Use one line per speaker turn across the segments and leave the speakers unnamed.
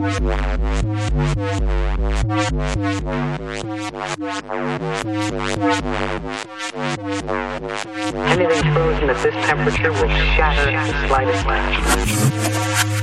Anything frozen at this temperature will shatter at the slightest touch.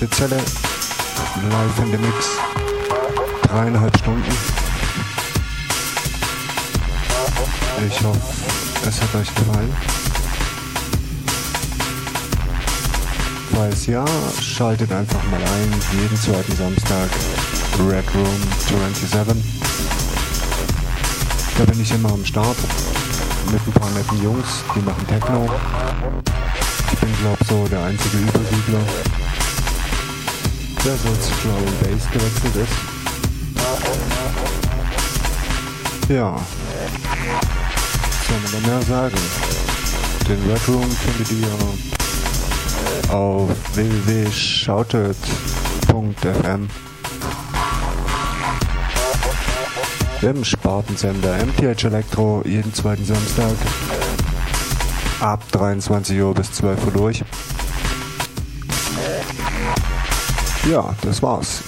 Isolierte Zelle live in dem Mix. Dreieinhalb Stunden. Ich hoffe, es hat euch gefallen. Falls ja, schaltet einfach mal ein, jeden zweiten Samstag Red Room 27. Da bin ich immer am Start mit ein paar netten Jungs, die machen Techno. Ich bin glaub so der einzige Übersiedler, der so zu Drum and Bass gewechselt ist. Ja. Soll man mehr sagen? Den Red Room findet ihr auf www.shouted.fm im Spartensender MTH Elektro jeden zweiten Samstag ab 23 Uhr bis 12 Uhr durch. Ja, das war's.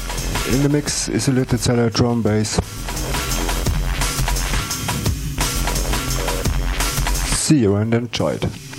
In the Mix isolierte Zelle Drum Bass. See you and enjoy it.